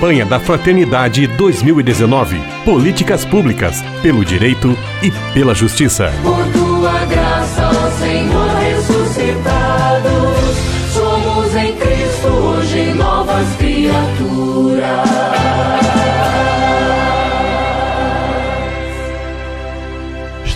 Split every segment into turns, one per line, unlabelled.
Campanha da Fraternidade 2019. Políticas públicas pelo direito e pela justiça.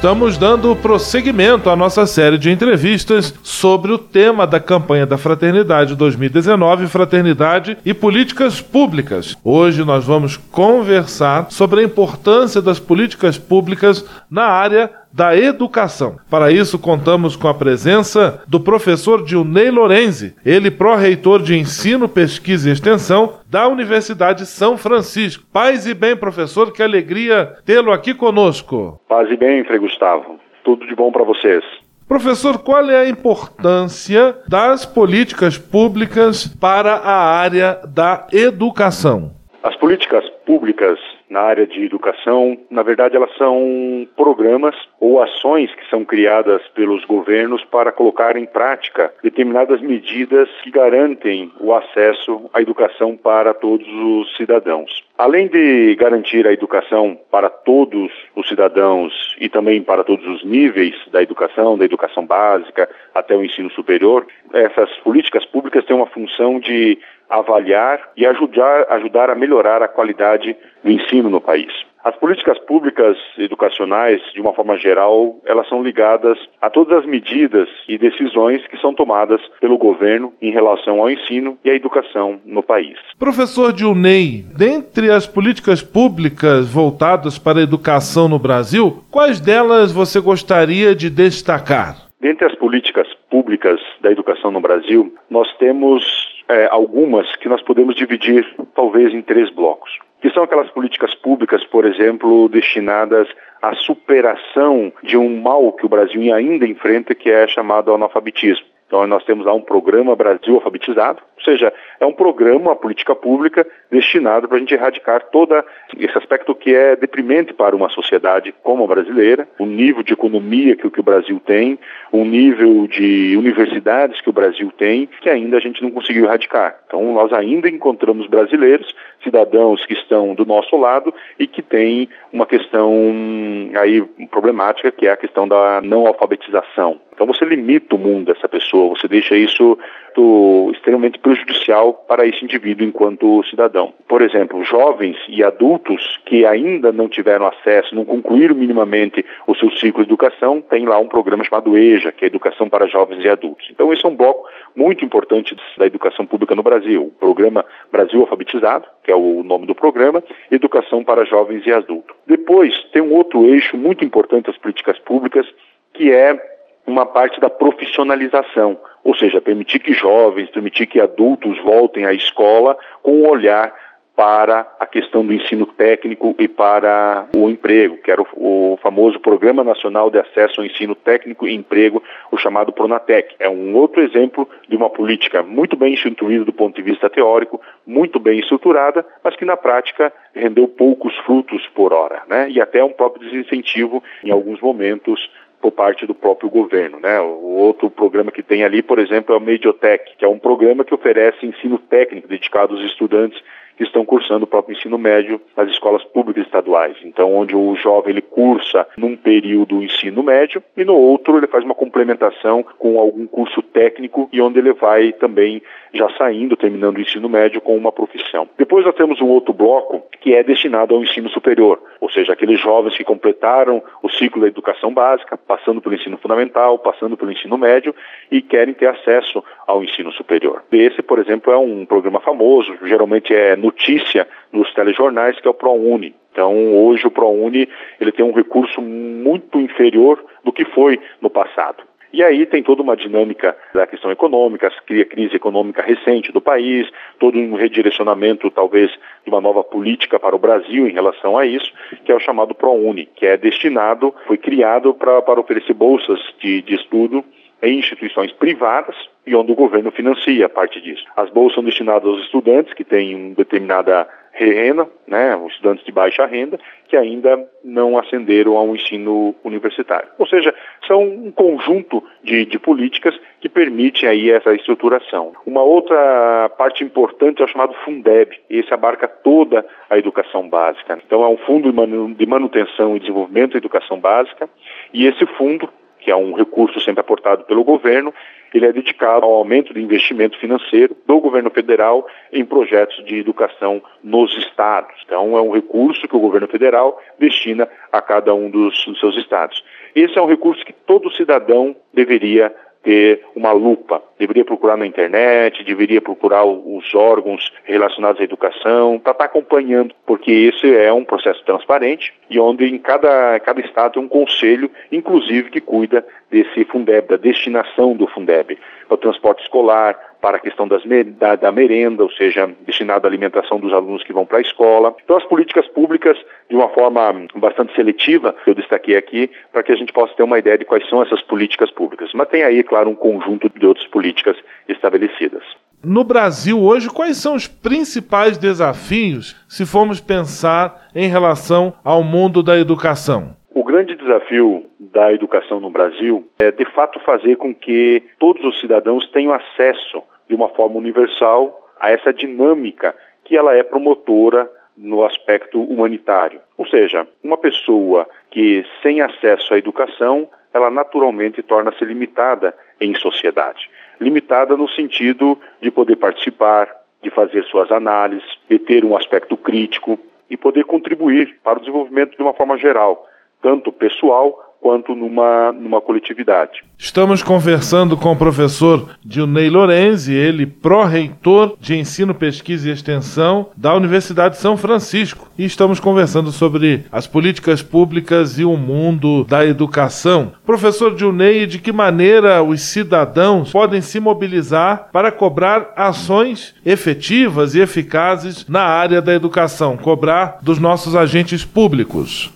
Estamos dando prosseguimento à nossa série de entrevistas sobre o tema da campanha da Fraternidade 2019, Fraternidade e Políticas Públicas. Hoje nós vamos conversar sobre a importância das políticas públicas na área da educação. Para isso, contamos com a presença do professor Dilney Lorenzi, ele pró-reitor de Ensino, Pesquisa e Extensão da Universidade São Francisco. Paz e bem, professor, que alegria tê-lo aqui conosco.
Paz e bem, Frei Gustavo. Tudo de bom para vocês.
Professor, qual é a importância das políticas públicas para a área da educação?
As políticas públicas na área de educação, na verdade, elas são programas ou ações que são criadas pelos governos para colocar em prática determinadas medidas que garantem o acesso à educação para todos os cidadãos. Além de garantir a educação para todos os cidadãos e também para todos os níveis da educação, da educação básica até o ensino superior, essas políticas públicas têm uma função de avaliar e ajudar, ajudar a melhorar a qualidade do ensino no país. As políticas públicas educacionais, de uma forma geral, elas são ligadas a todas as medidas e decisões que são tomadas pelo governo em relação ao ensino e à educação no país.
Professor Dilney, dentre as políticas públicas voltadas para a educação no Brasil, quais delas você gostaria de destacar?
Dentre as políticas públicas da educação no Brasil, nós temos é, algumas que nós podemos dividir talvez em três blocos, que são aquelas políticas públicas, por exemplo, destinadas à superação de um mal que o Brasil ainda enfrenta, que é chamado analfabetismo. Então, nós temos lá um programa Brasil Alfabetizado, ou seja, é um programa, uma política pública destinado para a gente erradicar todo esse aspecto que é deprimente para uma sociedade como a brasileira, o nível de economia que, o Brasil tem, o nível de universidades que o Brasil tem, que ainda a gente não conseguiu erradicar. Então, nós ainda encontramos brasileiros, cidadãos que estão do nosso lado e que têm uma questão aí problemática, que é a questão da não alfabetização. Então você limita o mundo dessa pessoa, você deixa isso extremamente prejudicial para esse indivíduo enquanto cidadão. Por exemplo, jovens e adultos que ainda não tiveram acesso, não concluíram minimamente o seu ciclo de educação, tem lá um programa chamado EJA, que é Educação para Jovens e Adultos. Então esse é um bloco muito importante da educação pública no Brasil, o programa Brasil Alfabetizado, que é o nome do programa, Educação para Jovens e Adultos. Depois tem um outro eixo muito importante das políticas públicas, que é uma parte da profissionalização, ou seja, permitir que jovens, permitir que adultos voltem à escola com um olhar para a questão do ensino técnico e para o emprego, que era o, o, famoso Programa Nacional de Acesso ao Ensino Técnico e Emprego, o chamado Pronatec. É um outro exemplo de uma política muito bem instituída do ponto de vista teórico, muito bem estruturada, mas que na prática rendeu poucos frutos por hora, né? E até um próprio desincentivo em alguns momentos por parte do próprio governo. Né? O outro programa que tem ali, por exemplo, é o Mediotech, que é um programa que oferece ensino técnico dedicado aos estudantes que estão cursando o próprio ensino médio nas escolas públicas estaduais. Então, onde o jovem ele cursa num período o ensino médio e no outro ele faz uma complementação com algum curso técnico e onde ele vai também já saindo, terminando o ensino médio com uma profissão. Depois nós temos um outro bloco que é destinado ao ensino superior, ou seja, aqueles jovens que completaram o ciclo da educação básica, passando pelo ensino fundamental, passando pelo ensino médio e querem ter acesso ao ensino superior. Esse, por exemplo, é um programa famoso, geralmente é notícia nos telejornais, que é o ProUni. Então, hoje o ProUni ele tem um recurso muito inferior do que foi no passado. E aí tem toda uma dinâmica da questão econômica, a crise econômica recente do país, todo um redirecionamento, talvez, de uma nova política para o Brasil em relação a isso, que é o chamado ProUni, que é destinado, foi criado para oferecer bolsas de, de estudo em instituições privadas e onde o governo financia parte disso. As bolsas são destinadas aos estudantes que têm uma determinada renda, né, estudantes de baixa renda, que ainda não ascenderam ao ensino universitário. Ou seja, são um conjunto de, de políticas que permite aí essa estruturação. Uma outra parte importante é o chamado Fundeb. Esse abarca toda a educação básica. Então é um fundo de manutenção e desenvolvimento da educação básica e esse fundo que é um recurso sempre aportado pelo governo, ele é dedicado ao aumento do investimento financeiro do governo federal em projetos de educação nos estados. Então, é um recurso que o governo federal destina a cada um dos, dos seus estados. Esse é um recurso que todo cidadão deveria ter uma lupa. Deveria procurar na internet, deveria procurar os órgãos relacionados à educação, para estar tá acompanhando, porque esse é um processo transparente e onde em cada, cada estado tem um conselho, inclusive, que cuida desse Fundeb, da destinação do Fundeb, para o transporte escolar, para a questão das, da, da, merenda, ou seja, destinado à alimentação dos alunos que vão para a escola. Então, as políticas públicas, de uma forma bastante seletiva, eu destaquei aqui, para que a gente possa ter uma ideia de quais são essas políticas públicas. Mas tem aí, claro, um conjunto de outras políticas estabelecidas.
No Brasil hoje, quais são os principais desafios se formos pensar em relação ao mundo da educação?
O grande desafio da educação no Brasil é, de fato, fazer com que todos os cidadãos tenham acesso de uma forma universal a essa dinâmica que ela é promotora no aspecto humanitário. Ou seja, uma pessoa que sem acesso à educação, ela naturalmente torna-se limitada em sociedade. Limitada no sentido de poder participar, de fazer suas análises, de ter um aspecto crítico e poder contribuir para o desenvolvimento de uma forma geral, tanto pessoal quanto numa, numa coletividade.
Estamos conversando com o professor Dilney Lorenzi, ele pró-reitor de Ensino, Pesquisa e Extensão da Universidade de São Francisco. E estamos conversando sobre as políticas públicas e o mundo da educação. Professor Dilney, de que maneira os cidadãos podem se mobilizar para cobrar ações efetivas e eficazes na área da educação, cobrar dos nossos agentes públicos?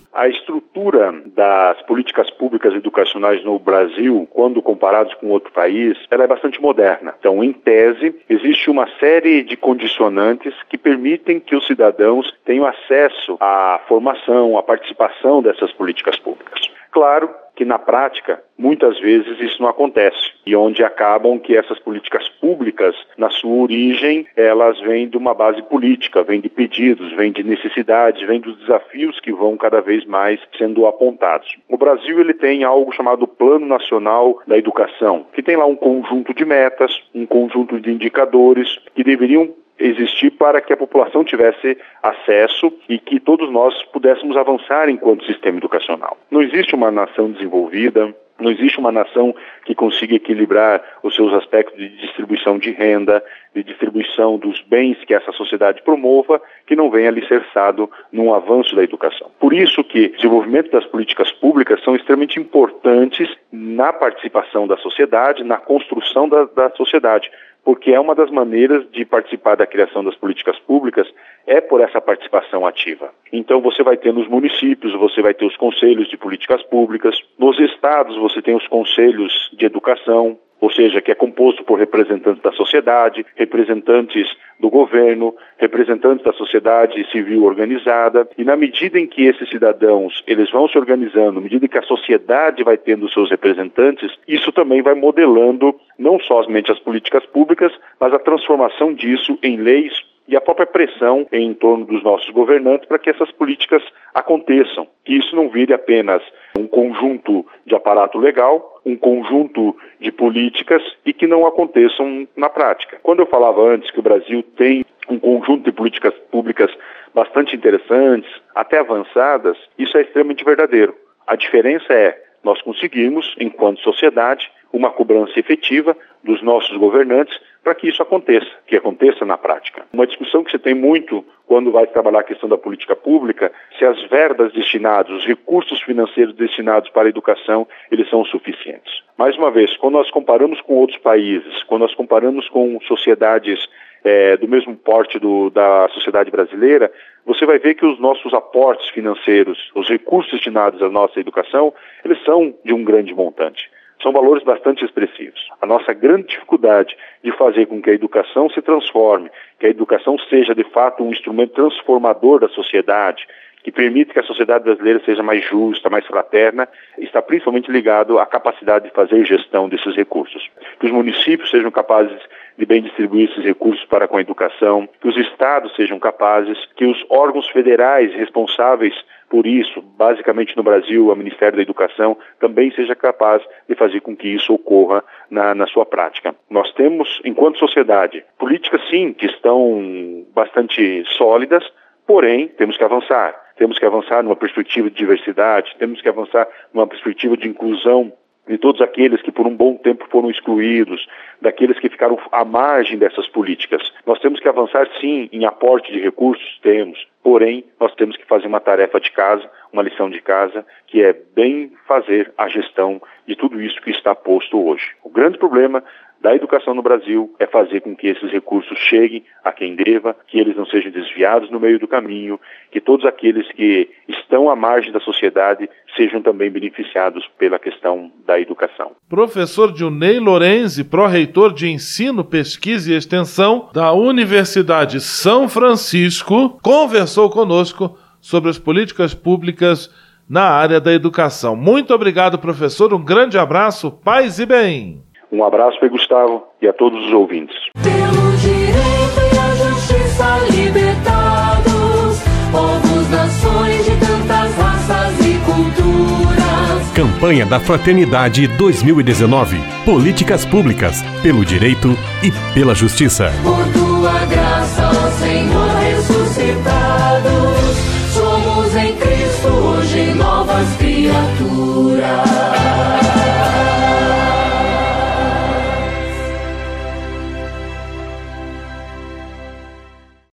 A estrutura das políticas públicas educacionais no Brasil, quando comparados com outro país, ela é bastante moderna. Então, em tese, existe uma série de condicionantes que permitem que os cidadãos tenham acesso à formação, à participação dessas políticas públicas. Claro que na prática, muitas vezes isso não acontece e onde acabam que essas políticas públicas, na sua origem, elas vêm de uma base política, vêm de pedidos, vêm de necessidades, vêm dos desafios que vão cada vez mais sendo apontados. O Brasil ele tem algo chamado Plano Nacional da Educação, que tem lá um conjunto de metas, um conjunto de indicadores que deveriam existir para que a população tivesse acesso e que todos nós pudéssemos avançar enquanto sistema educacional. Não existe uma nação desenvolvida, não existe uma nação que consiga equilibrar os seus aspectos de distribuição de renda, de distribuição dos bens que essa sociedade promova, que não venha alicerçado num avanço da educação. Por isso que o desenvolvimento das políticas públicas são extremamente importantes na participação da sociedade, na construção da, da sociedade, porque é uma das maneiras de participar da criação das políticas públicas é por essa participação ativa. Então você vai ter nos municípios, você vai ter os conselhos de políticas públicas, nos estados você tem os conselhos de educação, ou seja, que é composto por representantes da sociedade, representantes do governo, representantes da sociedade civil organizada, e na medida em que esses cidadãos eles vão se organizando, na medida que a sociedade vai tendo seus representantes, isso também vai modelando não somente as políticas públicas, mas a transformação disso em leis e a própria pressão em torno dos nossos governantes para que essas políticas aconteçam, que isso não vire apenas um conjunto de aparato legal, um conjunto de políticas e que não aconteçam na prática. Quando eu falava antes que o Brasil tem um conjunto de políticas públicas bastante interessantes, até avançadas, isso é extremamente verdadeiro. A diferença é nós conseguimos, enquanto sociedade, uma cobrança efetiva dos nossos governantes para que isso aconteça, que aconteça na prática. Uma discussão que se tem muito quando vai trabalhar a questão da política pública, se as verbas destinadas, os recursos financeiros destinados para a educação, eles são suficientes. Mais uma vez, quando nós comparamos com outros países, quando nós comparamos com sociedades é, do mesmo porte do, da sociedade brasileira, você vai ver que os nossos aportes financeiros, os recursos destinados à nossa educação, eles são de um grande montante. São valores bastante expressivos. A nossa grande dificuldade de fazer com que a educação se transforme, que a educação seja de fato um instrumento transformador da sociedade, que permite que a sociedade brasileira seja mais justa, mais fraterna, está principalmente ligado à capacidade de fazer gestão desses recursos. Que os municípios sejam capazes de bem distribuir esses recursos para com a educação, que os estados sejam capazes, que os órgãos federais responsáveis por isso, basicamente no Brasil, o Ministério da Educação também seja capaz de fazer com que isso ocorra na, na sua prática. Nós temos, enquanto sociedade, políticas sim que estão bastante sólidas, porém temos que avançar. Temos que avançar numa perspectiva de diversidade, temos que avançar numa perspectiva de inclusão de todos aqueles que por um bom tempo foram excluídos, daqueles que ficaram à margem dessas políticas. Nós temos que avançar sim em aporte de recursos, temos, porém nós temos que fazer uma tarefa de casa, uma lição de casa, que é bem fazer a gestão de tudo isso que está posto hoje. O grande problema da educação no Brasil é fazer com que esses recursos cheguem a quem deva, que eles não sejam desviados no meio do caminho, que todos aqueles que estão à margem da sociedade sejam também beneficiados pela questão da educação.
Professor Dilney Lorenzi, pró-reitor de Ensino, Pesquisa e Extensão da Universidade São Francisco, conversou conosco sobre as políticas públicas na área da educação. Muito obrigado, professor. Um grande abraço, paz e bem.
Um abraço para Gustavo e a todos os ouvintes.
Pelo direito e a justiça libertados, povos, nações de tantas raças e culturas.
Campanha da Fraternidade 2019. Políticas públicas pelo direito e pela justiça.
Por tua graça, ó Senhor.